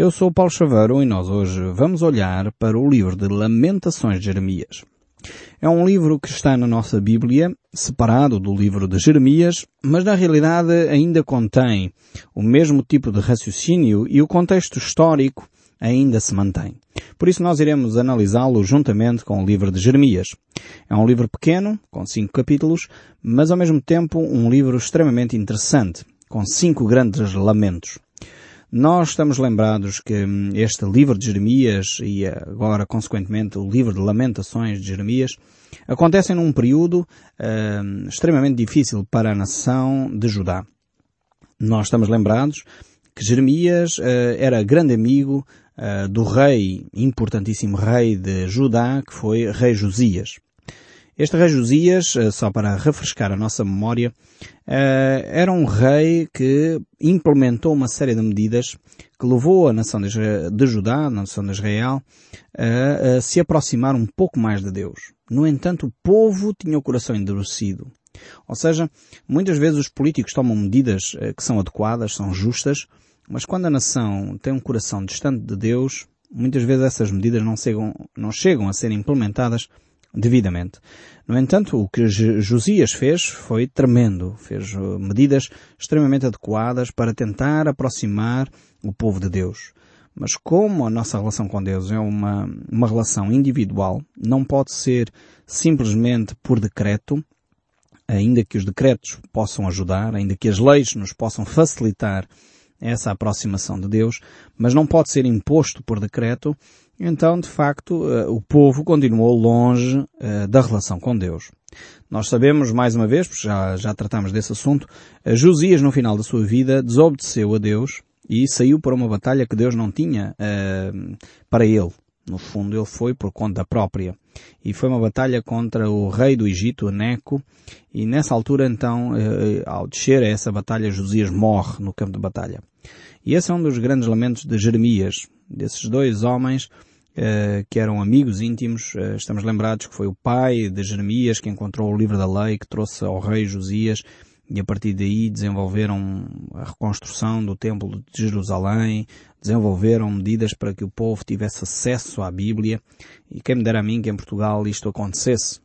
Eu sou Paulo Chaveiro e nós hoje vamos olhar para o livro de Lamentações de Jeremias. É um livro que está na nossa Bíblia, separado do livro de Jeremias, mas na realidade ainda contém o mesmo tipo de raciocínio e o contexto histórico ainda se mantém. Por isso nós iremos analisá-lo juntamente com o livro de Jeremias. É um livro pequeno, com cinco capítulos, mas ao mesmo tempo um livro extremamente interessante, com cinco grandes lamentos. Nós estamos lembrados que hum, este livro de Jeremias e agora, consequentemente, o livro de Lamentações de Jeremias acontecem num período uh, extremamente difícil para a nação de Judá. Nós estamos lembrados que Jeremias uh, era grande amigo uh, do rei, importantíssimo rei de Judá, que foi rei Josias. Este rei Josias, eh, só para refrescar a nossa memória, eh, era um rei que implementou uma série de medidas que levou a nação de Judá, a nação de Israel, a se aproximar um pouco mais de Deus. No entanto, o povo tinha o coração endurecido. Ou seja, muitas vezes os políticos tomam medidas eh, que são adequadas, são justas, mas quando a nação tem um coração distante de Deus, muitas vezes essas medidas não chegam, não chegam a ser implementadas devidamente. No entanto, o que Josias fez foi tremendo. Fez uh, medidas extremamente adequadas para tentar aproximar o povo de Deus. Mas como a nossa relação com Deus é uma, uma relação individual, não pode ser simplesmente por decreto, ainda que os decretos possam ajudar, ainda que as leis nos possam facilitar essa aproximação de Deus, mas não pode ser imposto por decreto, então, de facto, eh, o povo continuou longe eh, da relação com Deus. Nós sabemos, mais uma vez, porque já, já tratamos desse assunto, eh, Josias, no final da sua vida, desobedeceu a Deus e saiu para uma batalha que Deus não tinha uh, para ele. No fundo, ele foi por conta própria. E foi uma batalha contra o rei do Egito, Neco, e nessa altura, então, ao descer a essa batalha, Josias morre no campo de batalha. E esse é um dos grandes lamentos de Jeremias, desses dois homens que eram amigos íntimos. Eh, estamos lembrados que foi o pai de Jeremias que encontrou o livro da lei, que trouxe ao rei Josias e a partir daí desenvolveram a reconstrução do templo de Jerusalém, desenvolveram medidas para que o povo tivesse acesso à Bíblia e quem me dera a mim que em Portugal isto acontecesse.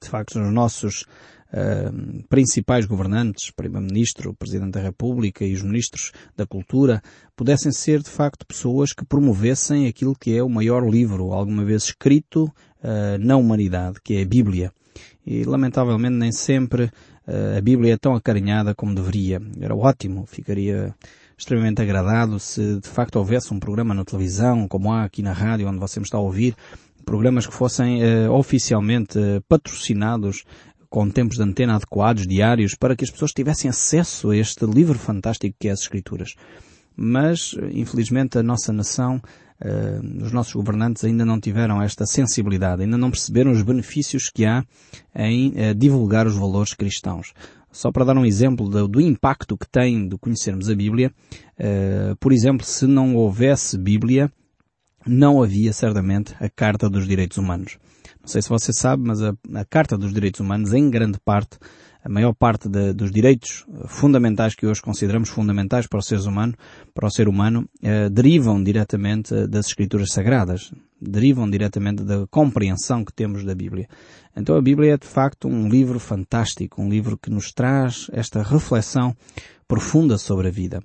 De facto, os nossos uh, principais governantes, Primeiro-Ministro, Presidente da República e os Ministros da Cultura, pudessem ser de facto pessoas que promovessem aquilo que é o maior livro alguma vez escrito uh, na humanidade, que é a Bíblia. E lamentavelmente nem sempre uh, a Bíblia é tão acarinhada como deveria. Era ótimo, ficaria extremamente agradado se de facto houvesse um programa na televisão, como há aqui na rádio, onde você me está a ouvir, programas que fossem oficialmente patrocinados com tempos de antena adequados, diários, para que as pessoas tivessem acesso a este livro fantástico que é as Escrituras. Mas, infelizmente, a nossa nação, uh, os nossos governantes ainda não tiveram esta sensibilidade, ainda não perceberam os benefícios que há em uh, divulgar os valores cristãos. Só para dar um exemplo do, do impacto que tem de conhecermos a Bíblia, uh, por exemplo, se não houvesse Bíblia, não havia certamente a Carta dos Direitos Humanos. Não sei se você sabe, mas a, a Carta dos Direitos Humanos, em grande parte, a maior parte de, dos direitos fundamentais que hoje consideramos fundamentais para o ser humano, para o ser humano, eh, derivam diretamente das escrituras sagradas, derivam diretamente da compreensão que temos da Bíblia. Então a Bíblia é de facto um livro fantástico, um livro que nos traz esta reflexão profunda sobre a vida.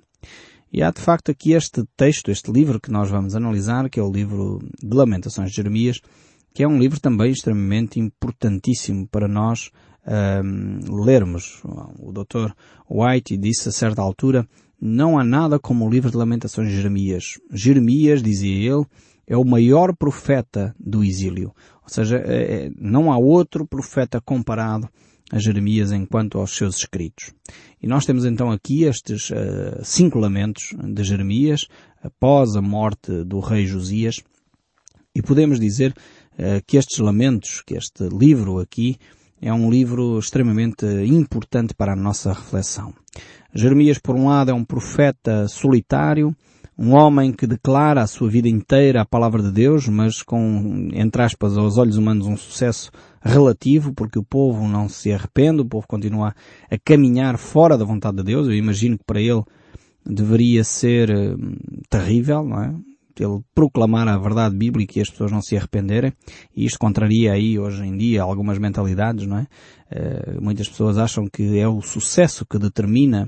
E há de facto aqui este texto, este livro que nós vamos analisar, que é o livro de Lamentações de Jeremias, que é um livro também extremamente importantíssimo para nós um, lermos. O Dr. White disse a certa altura, não há nada como o livro de Lamentações de Jeremias. Jeremias, dizia ele, é o maior profeta do exílio. Ou seja, é, é não há outro profeta comparado a Jeremias enquanto aos seus escritos. E nós temos então aqui estes uh, cinco lamentos de Jeremias após a morte do rei Josias e podemos dizer uh, que estes lamentos, que este livro aqui é um livro extremamente importante para a nossa reflexão. Jeremias, por um lado, é um profeta solitário, um homem que declara a sua vida inteira a palavra de Deus, mas com, entre aspas, aos olhos humanos, um sucesso relativo, porque o povo não se arrepende, o povo continua a caminhar fora da vontade de Deus. Eu imagino que para ele deveria ser hum, terrível, não é? Ele proclamar a verdade bíblica e as pessoas não se arrependerem, e isto contraria aí hoje em dia algumas mentalidades, não é? Uh, muitas pessoas acham que é o sucesso que determina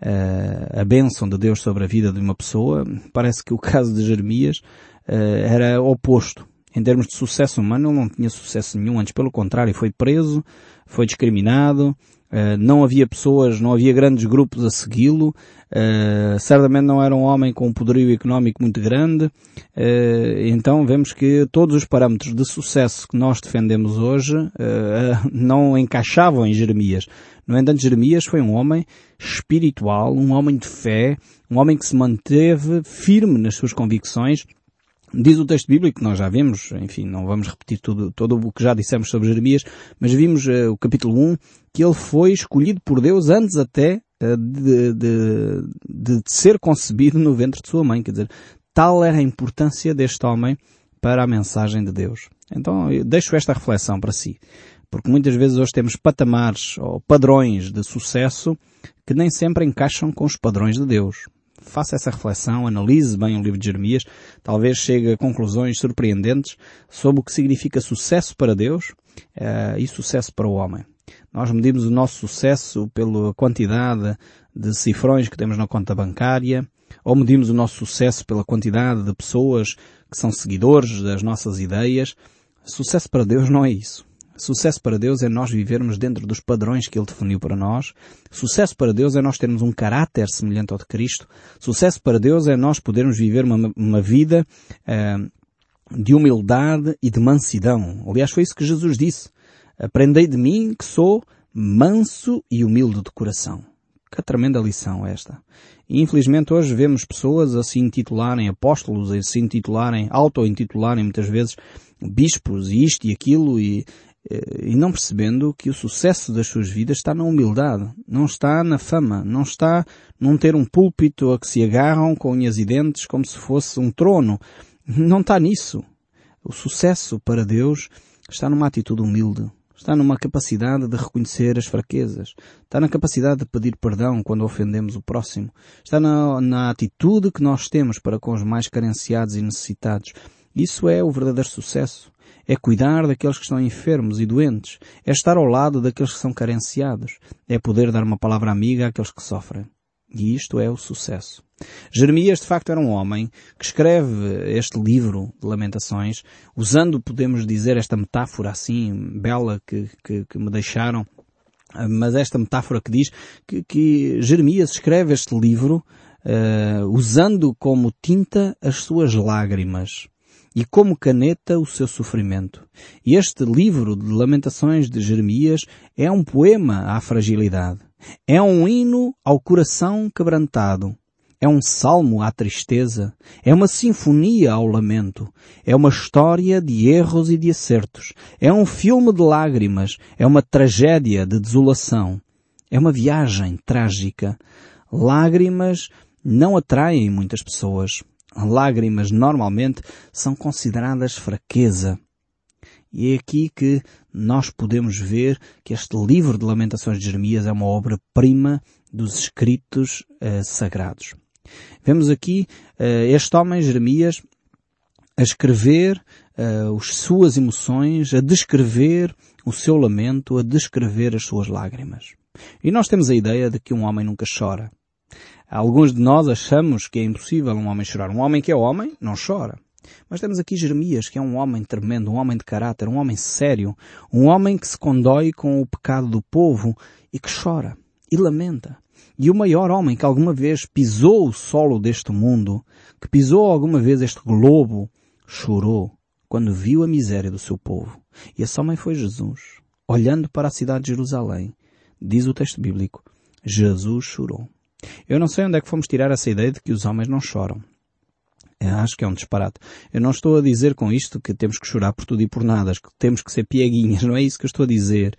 uh, a bênção de Deus sobre a vida de uma pessoa. Parece que o caso de Jeremias uh, era oposto. Em termos de sucesso humano, ele não tinha sucesso nenhum, antes pelo contrário, foi preso, foi discriminado, Uh, não havia pessoas, não havia grandes grupos a segui-lo, uh, certamente não era um homem com um poderio económico muito grande, uh, então vemos que todos os parâmetros de sucesso que nós defendemos hoje não encaixavam em Jeremias. No entanto, Jeremias foi um homem espiritual, um homem de fé, um homem que se manteve firme nas suas convicções, Diz o texto bíblico, nós já vimos, enfim, não vamos repetir tudo, todo o que já dissemos sobre Jeremias, mas vimos uh, o capítulo 1, que ele foi escolhido por Deus antes até uh, de, de, de, ser concebido no ventre de sua mãe. Quer dizer, tal era a importância deste homem para a mensagem de Deus. Então, deixo esta reflexão para si. Porque muitas vezes hoje temos patamares ou padrões de sucesso que nem sempre encaixam com os padrões de Deus faça essa reflexão, analise bem o livro de Jeremias, talvez chegue a conclusões surpreendentes sobre o que significa sucesso para Deus uh, e sucesso para o homem. Nós medimos o nosso sucesso pela quantidade de cifrões que temos na conta bancária, ou medimos o nosso sucesso pela quantidade de pessoas que são seguidores das nossas ideias. Sucesso para Deus não é isso. Sucesso para Deus é nós vivermos dentro dos padrões que Ele definiu para nós. Sucesso para Deus é nós termos um caráter semelhante ao de Cristo. Sucesso para Deus é nós podermos viver uma, uma vida uh, de humildade e de mansidão. Aliás, foi isso que Jesus disse. Aprendei de mim que sou manso e humilde de coração. Que tremenda lição esta. E infelizmente hoje vemos pessoas a se intitularem apóstolos, a se intitularem, auto-intitularem muitas vezes bispos e isto e aquilo e e não percebendo que o sucesso das suas vidas está na humildade, não está na fama, não está num ter um púlpito a que se agarram com unhas e dentes como se fosse um trono. Não está nisso. O sucesso para Deus está numa atitude humilde, está numa capacidade de reconhecer as fraquezas, está na capacidade de pedir perdão quando ofendemos o próximo, está na, na atitude que nós temos para com os mais carenciados e necessitados. Isso é o verdadeiro sucesso é cuidar daqueles que estão enfermos e doentes, é estar ao lado daqueles que são carenciados, é poder dar uma palavra amiga àqueles que sofrem. E isto é o sucesso. Jeremias, de facto, era um homem que escreve este livro de Lamentações, usando, podemos dizer, esta metáfora assim, bela que, que, que me deixaram, mas esta metáfora que diz que, que Jeremias escreve este livro uh, usando como tinta as suas lágrimas e como caneta o seu sofrimento. Este livro de Lamentações de Jeremias é um poema à fragilidade. É um hino ao coração quebrantado. É um salmo à tristeza. É uma sinfonia ao lamento. É uma história de erros e de acertos. É um filme de lágrimas. É uma tragédia de desolação. É uma viagem trágica. Lágrimas não atraem muitas pessoas lágrimas normalmente são consideradas fraqueza. E é aqui que nós podemos ver que este livro de Lamentações de Jeremias é uma obra-prima dos escritos uh, sagrados. Vemos aqui uh, este homem, Jeremias, a escrever uh, as suas emoções, a descrever o seu lamento, a descrever as suas lágrimas. E nós temos a ideia de que um homem nunca chora. Alguns de nós achamos que é impossível um homem chorar. Um homem que é homem não chora. Mas temos aqui Jeremias, que é um homem tremendo, um homem de caráter, um homem sério, um homem que se condói com o pecado do povo e que chora e lamenta. E o maior homem que alguma vez pisou o solo deste mundo, que pisou alguma vez este globo, chorou quando viu a miséria do seu povo. E esse homem foi Jesus. Olhando para a cidade de Jerusalém, diz o texto bíblico, Jesus chorou. Eu não sei onde é que fomos tirar essa ideia de que os homens não choram. Acho que é um disparate. Eu não estou a dizer com isto que temos que chorar por tudo e por nada, que temos que ser pieguinhas, não é isso que eu estou a dizer.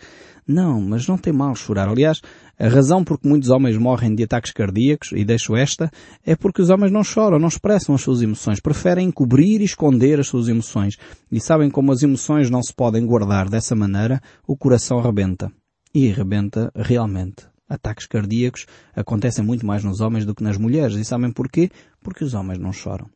Não, mas não tem mal chorar. Aliás, a razão por que muitos homens morrem de ataques cardíacos, e deixo esta, é porque os homens não choram, não expressam as suas emoções, preferem cobrir e esconder as suas emoções. E sabem como as emoções não se podem guardar dessa maneira, o coração rebenta. E rebenta realmente Ataques cardíacos acontecem muito mais nos homens do que nas mulheres. E sabem porquê? Porque os homens não choram.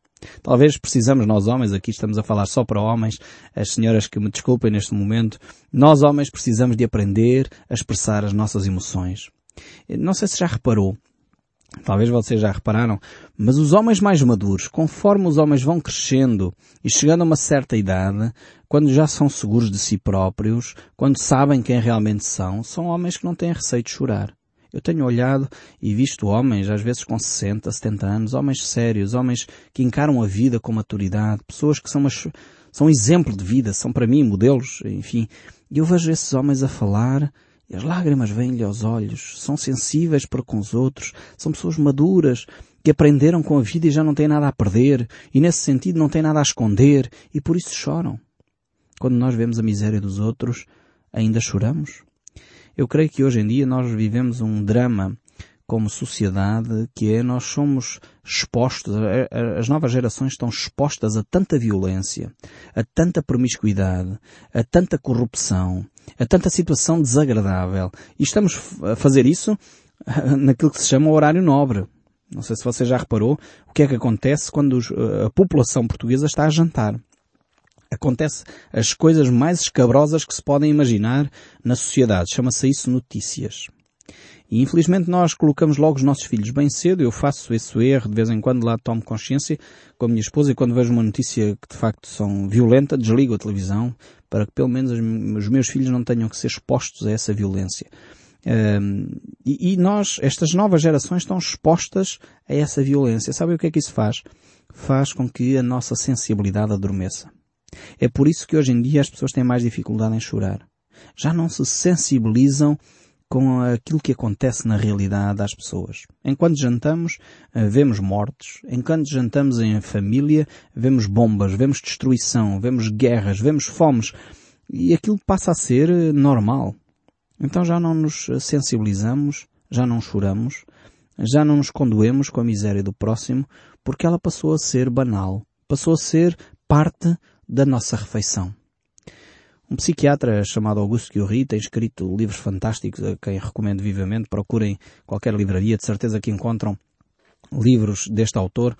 Talvez precisamos, nós homens, aqui estamos a falar só para homens, as senhoras que me desculpem neste momento, nós homens precisamos de aprender a expressar as nossas emoções. Não sei se já reparou, Talvez vocês já repararam, mas os homens mais maduros, conforme os homens vão crescendo e chegando a uma certa idade, quando já são seguros de si próprios, quando sabem quem realmente são, são homens que não têm receio de chorar. Eu tenho olhado e visto homens, às vezes com 60, 70 anos, homens sérios, homens que encaram a vida com maturidade, pessoas que são, uma, são exemplo de vida, são para mim modelos, enfim. E eu vejo esses homens a falar e as lágrimas vêm-lhe aos olhos, são sensíveis para com os outros, são pessoas maduras, que aprenderam com a vida e já não têm nada a perder, e nesse sentido não têm nada a esconder, e por isso choram. Quando nós vemos a miséria dos outros, ainda choramos? Eu creio que hoje em dia nós vivemos um drama como sociedade que é nós somos expostos, as novas gerações estão expostas a tanta violência, a tanta promiscuidade, a tanta corrupção, a tanta situação desagradável. E estamos a fazer isso naquilo que se chama horário nobre. Não sei se você já reparou o que é que acontece quando a população portuguesa está a jantar. Acontece as coisas mais escabrosas que se podem imaginar na sociedade. Chama-se isso notícias. E infelizmente nós colocamos logo os nossos filhos bem cedo. Eu faço esse erro de vez em quando lá tomo consciência com a minha esposa e quando vejo uma notícia que de facto são violenta, desligo a televisão para que pelo menos os meus filhos não tenham que ser expostos a essa violência. Um, e, e, nós, estas novas gerações estão expostas a essa violência. Sabe o que é que isso faz? Faz com que a nossa sensibilidade adormeça. É por isso que hoje em dia as pessoas têm mais dificuldade em chorar. Já não se sensibilizam com aquilo que acontece na realidade às pessoas. Enquanto jantamos, eh, vemos mortes. Enquanto jantamos em família, vemos bombas, vemos destruição, vemos guerras, vemos fomes. E aquilo passa a ser eh, normal. Então já não nos sensibilizamos, já não choramos, já não nos condoemos com a miséria do próximo, porque ela passou a ser banal, passou a ser parte da nossa refeição. Um psiquiatra chamado Augusto Guilry tem escrito livros fantásticos a quem recomendo vivamente. Procurem qualquer livraria, de certeza que encontram livros deste autor.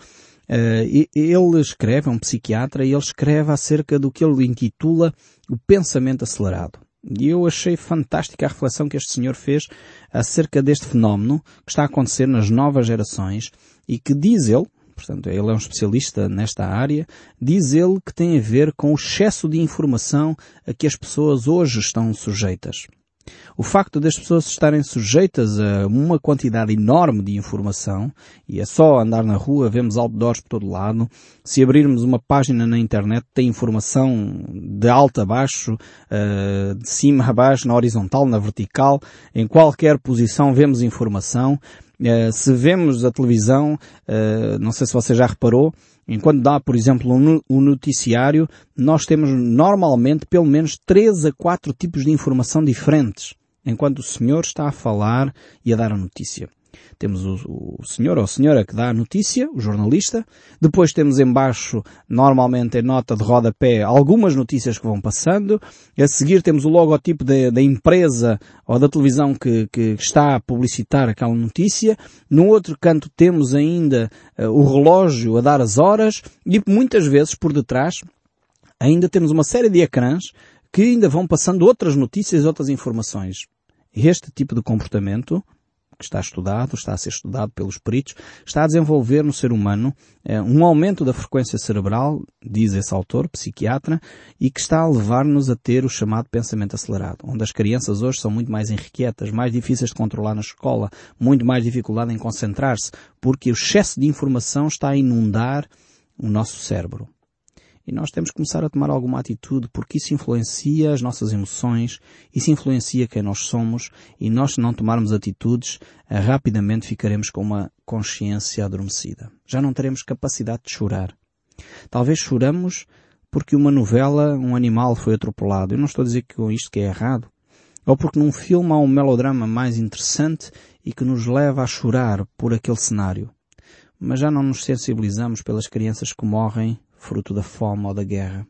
Uh, ele escreve, é um psiquiatra, e ele escreve acerca do que ele intitula o pensamento acelerado. E eu achei fantástica a reflexão que este senhor fez acerca deste fenómeno que está a acontecer nas novas gerações e que diz ele, portanto ele é um especialista nesta área, diz ele que tem a ver com o excesso de informação a que as pessoas hoje estão sujeitas. O facto das pessoas estarem sujeitas a uma quantidade enorme de informação, e é só andar na rua, vemos outdoors por todo lado, se abrirmos uma página na internet tem informação de alto a baixo, eh, de cima a baixo, na horizontal, na vertical, em qualquer posição vemos informação, se vemos a televisão, uh, não sei se você já reparou, enquanto dá, por exemplo, um noticiário, nós temos normalmente pelo menos três a quatro tipos de informação diferentes, enquanto o senhor está a falar e a dar a notícia. Temos o, o senhor ou a senhora que dá a notícia, o jornalista. Depois temos embaixo, normalmente em nota de rodapé, algumas notícias que vão passando. A seguir temos o logotipo da empresa ou da televisão que, que, está a publicitar aquela notícia. No outro canto temos ainda uh, o relógio a dar as horas e muitas vezes por detrás ainda temos uma série de ecrãs que ainda vão passando outras notícias, outras informações. Este tipo de comportamento que está estudado, está a ser estudado pelos peritos, está a desenvolver no ser humano eh, um aumento da frequência cerebral, diz esse autor, psiquiatra, e que está a levar-nos a ter o chamado pensamento acelerado, onde as crianças hoje são muito mais inquietas, mais difíceis de controlar na escola, muito mais dificuldade em concentrar-se, porque o excesso de informação está a inundar o nosso cérebro. E nós temos que começar a tomar alguma atitude porque isso influencia as nossas emoções, isso influencia quem nós somos e nós se não tomarmos atitudes, eh, rapidamente ficaremos com uma consciência adormecida. Já não teremos capacidade de chorar. Talvez choramos porque uma novela, um animal foi atropelado. Eu não estou a dizer que com isto que é errado. Ou porque num filme há um melodrama mais interessante e que nos leva a chorar por aquele cenário. Mas já não nos sensibilizamos pelas crianças que morrem fruto da fome ou da guerra.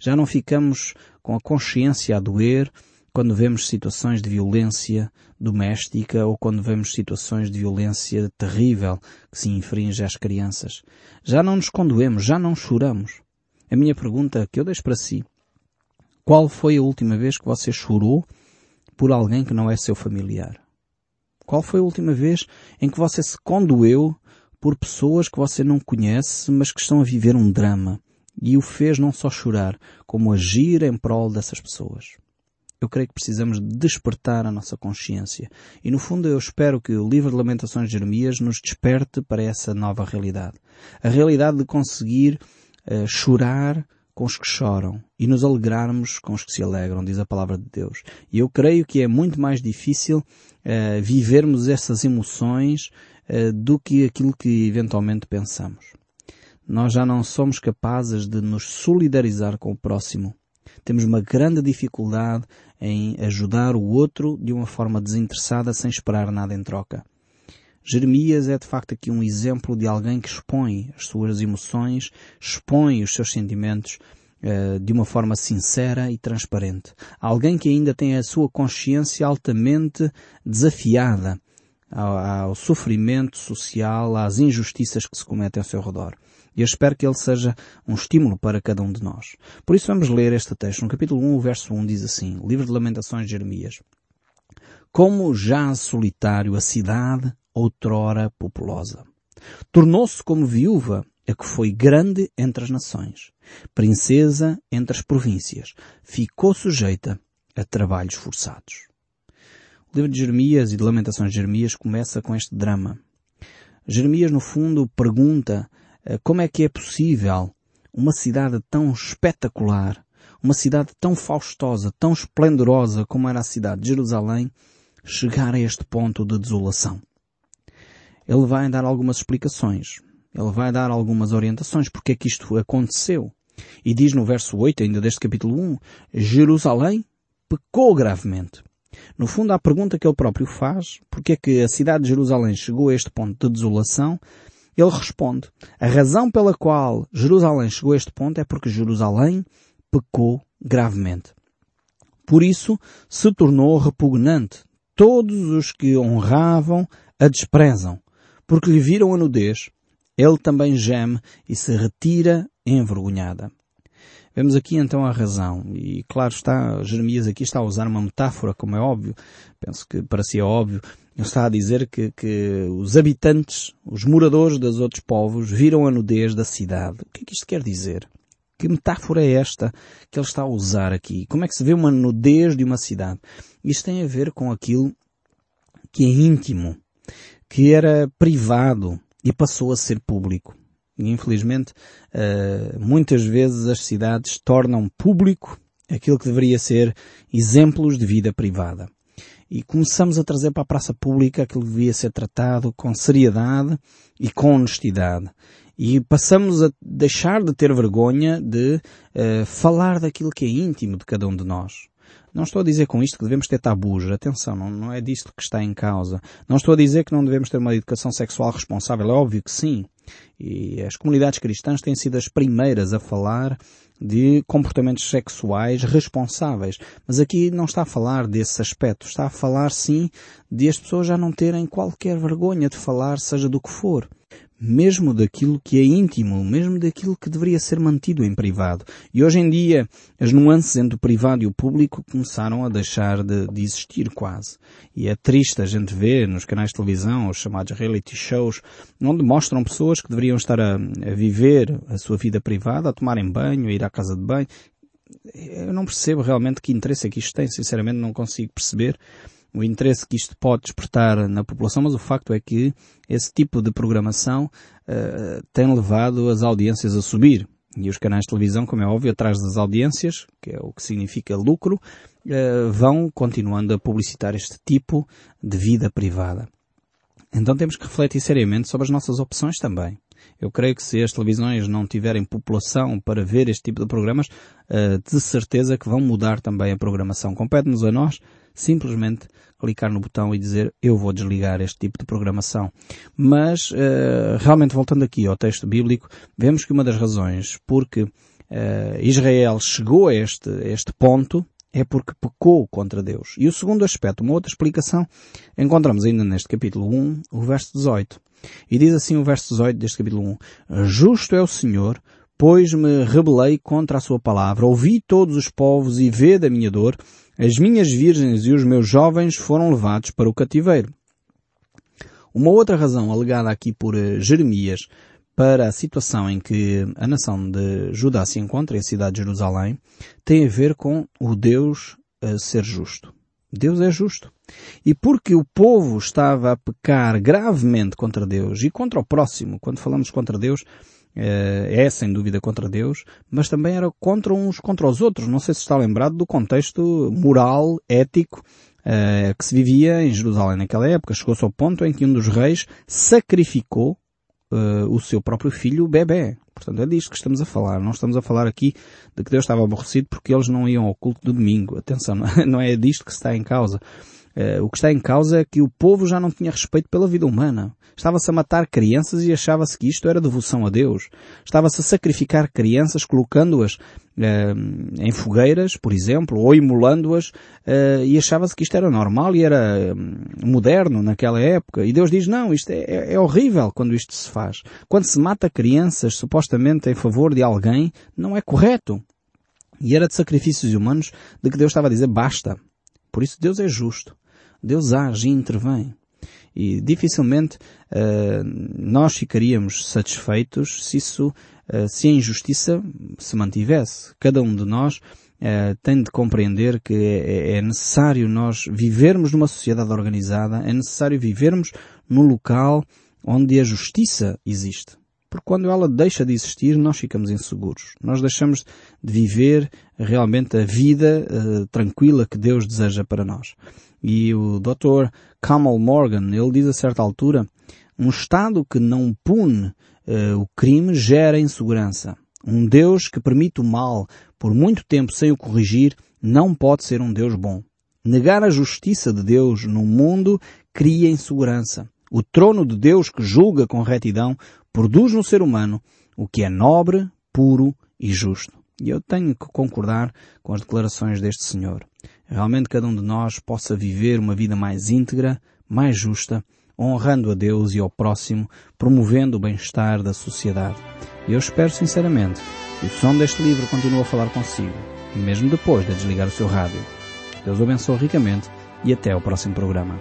Já não ficamos com a consciência a doer quando vemos situações de violência doméstica ou quando vemos situações de violência terrível que se infringe às crianças. Já não nos condoemos, já não choramos. A minha pergunta que eu deixo para si. Qual foi a última vez que você chorou por alguém que não é seu familiar? Qual foi a última vez em que você se condoeu por pessoas que você não conhece, mas que estão a viver um drama? E o fez não só chorar, como agir em prol dessas pessoas. Eu creio que precisamos despertar a nossa consciência. E no fundo eu espero que o livro de Lamentações de Jeremias nos desperte para essa nova realidade. A realidade de conseguir uh, chorar com os que choram e nos alegrarmos com os que se alegram, diz a palavra de Deus. E eu creio que é muito mais difícil uh, vivermos essas emoções uh, do que aquilo que eventualmente pensamos. Nós já não somos capazes de nos solidarizar com o próximo. Temos uma grande dificuldade em ajudar o outro de uma forma desinteressada sem esperar nada em troca. Jeremias é de facto aqui um exemplo de alguém que expõe as suas emoções, expõe os seus sentimentos uh, de uma forma sincera e transparente. Alguém que ainda tem a sua consciência altamente desafiada ao, ao sofrimento social, às injustiças que se cometem ao seu redor. E eu espero que ele seja um estímulo para cada um de nós. Por isso vamos ler este texto. No capítulo 1, o verso 1 diz assim, Livro de Lamentações de Jeremias. Como já solitário a cidade outrora populosa. Tornou-se como viúva a que foi grande entre as nações, princesa entre as províncias, ficou sujeita a trabalhos forçados. O livro de Jeremias e de Lamentações de Jeremias começa com este drama. Jeremias, no fundo, pergunta eh, como é que é possível uma cidade tão espetacular, uma cidade tão faustosa, tão esplendorosa como era a cidade de Jerusalém, chegar a este ponto de desolação ele vai dar algumas explicações. Ele vai dar algumas orientações porque é que isto aconteceu. E diz no verso 8, ainda deste capítulo 1, Jerusalém pecou gravemente. No fundo, a pergunta que ele próprio faz, porque é que a cidade de Jerusalém chegou a este ponto de desolação, ele responde, a razão pela qual Jerusalém chegou a este ponto é porque Jerusalém pecou gravemente. Por isso se tornou repugnante. Todos os que honravam a desprezam porque lhe viram a nudez, ele também geme e se retira envergonhada. Vemos aqui então a razão. E claro está, Jeremias aqui está a usar uma metáfora, como é óbvio. Penso que para si é óbvio. Ele está a dizer que, que os habitantes, os moradores dos outros povos, viram a nudez da cidade. O que é que isto quer dizer? Que metáfora é esta que ele está a usar aqui? Como é que se vê uma nudez de uma cidade? Isto tem a ver com aquilo que é íntimo, que era privado e passou a ser público. E infelizmente, uh, muitas vezes as cidades tornam público aquilo que deveria ser exemplos de vida privada. E começamos a trazer para a praça pública aquilo que devia ser tratado com seriedade e com honestidade. E passamos a deixar de ter vergonha de uh, falar daquilo que é íntimo de cada um de nós. Não estou a dizer com isto que devemos ter tabus. Atenção, não, não é disto que está em causa. Não estou a dizer que não devemos ter uma educação sexual responsável. É óbvio que sim. E as comunidades cristãs têm sido as primeiras a falar de comportamentos sexuais responsáveis. Mas aqui não está a falar desse aspecto. Está a falar sim de as pessoas já não terem qualquer vergonha de falar, seja do que for mesmo daquilo que é íntimo, mesmo daquilo que deveria ser mantido em privado. E hoje em dia, as nuances entre o privado e o público começaram a deixar de, de existir quase. E é triste a gente ver nos canais de televisão, os chamados reality shows, onde mostram pessoas que deveriam estar a, a viver a sua vida privada, a tomarem banho, a ir à casa de banho. Eu não percebo realmente que interesse é que isto tem, sinceramente não consigo perceber o interesse que isto pode despertar na população, mas o facto é que esse tipo de programação uh, tem levado as audiências a subir. E os canais de televisão, como é óbvio, atrás das audiências, que é o que significa lucro, uh, vão continuando a publicitar este tipo de vida privada. Então temos que refletir seriamente sobre as nossas opções também. Eu creio que se as televisões não tiverem população para ver este tipo de programas, uh, de certeza que vão mudar também a programação. Compete-nos a nós simplesmente clicar no botão e dizer eu vou desligar este tipo de programação. Mas, uh, realmente voltando aqui ao texto bíblico, vemos que uma das razões porque uh, Israel chegou a este, a este ponto é porque pecou contra Deus. E o segundo aspecto, uma outra explicação, encontramos ainda neste capítulo 1, o verso 18. E diz assim o verso 18 deste capítulo 1, Justo é o Senhor, pois me rebelei contra a sua palavra, ouvi todos os povos e vê da minha dor, as minhas virgens e os meus jovens foram levados para o cativeiro. Uma outra razão alegada aqui por eh, Jeremias para a situação em que a nação de Judá se encontra, a cidade de Jerusalém, tem a ver com o Deus a ser justo. Deus é justo. E porque o povo estava a pecar gravemente contra Deus e contra o próximo, quando falamos contra Deus, eh, é sem dúvida contra Deus, mas também era contra uns contra os outros. Não sei se está lembrado do contexto moral, ético, eh, que se vivia em Jerusalém naquela época. Chegou-se ao ponto em que um dos reis sacrificou uh, o seu próprio filho, o bebê. Portanto, é disto que estamos a falar. Não estamos a falar aqui de que Deus estava aborrecido porque eles não iam ao culto do domingo. Atenção, não é disto que está em causa. Uh, o que está em causa é que o povo já não tinha respeito pela vida humana. Estava-se a matar crianças e achava-se que isto era devoção a Deus. Estava-se a sacrificar crianças colocando-as uh, em fogueiras, por exemplo, ou imolando-as uh, e achava-se que isto era normal e era moderno naquela época. E Deus diz, não, isto é, é, é horrível quando isto se faz. Quando se mata crianças supostamente em favor de alguém, não é correto. E era de sacrifícios humanos de que Deus estava a dizer basta. Por isso Deus é justo. Deus age e intervém. E dificilmente uh, nós ficaríamos satisfeitos se isso, uh, se a injustiça se mantivesse. Cada um de nós uh, tem de compreender que é, é, necessário nós vivermos numa sociedade organizada, é necessário vivermos num local onde a justiça existe. Porque quando ela deixa de existir, nós ficamos inseguros. Nós deixamos de viver realmente a vida uh, tranquila que Deus deseja para nós. E o Dr. Kamal Morgan, ele diz a certa altura, um Estado que não pune uh, o crime gera insegurança. Um Deus que permite o mal por muito tempo sem o corrigir não pode ser um Deus bom. Negar a justiça de Deus no mundo cria insegurança. O trono de Deus que julga com retidão produz no ser humano o que é nobre, puro e justo. E eu tenho que concordar com as declarações deste Senhor realmente cada um de nós possa viver uma vida mais íntegra, mais justa, honrando a Deus e ao próximo, promovendo o bem-estar da sociedade. E eu espero sinceramente que o som deste livro continue a falar consigo, mesmo depois de desligar o seu rádio. Deus o abençoe ricamente e até ao próximo programa.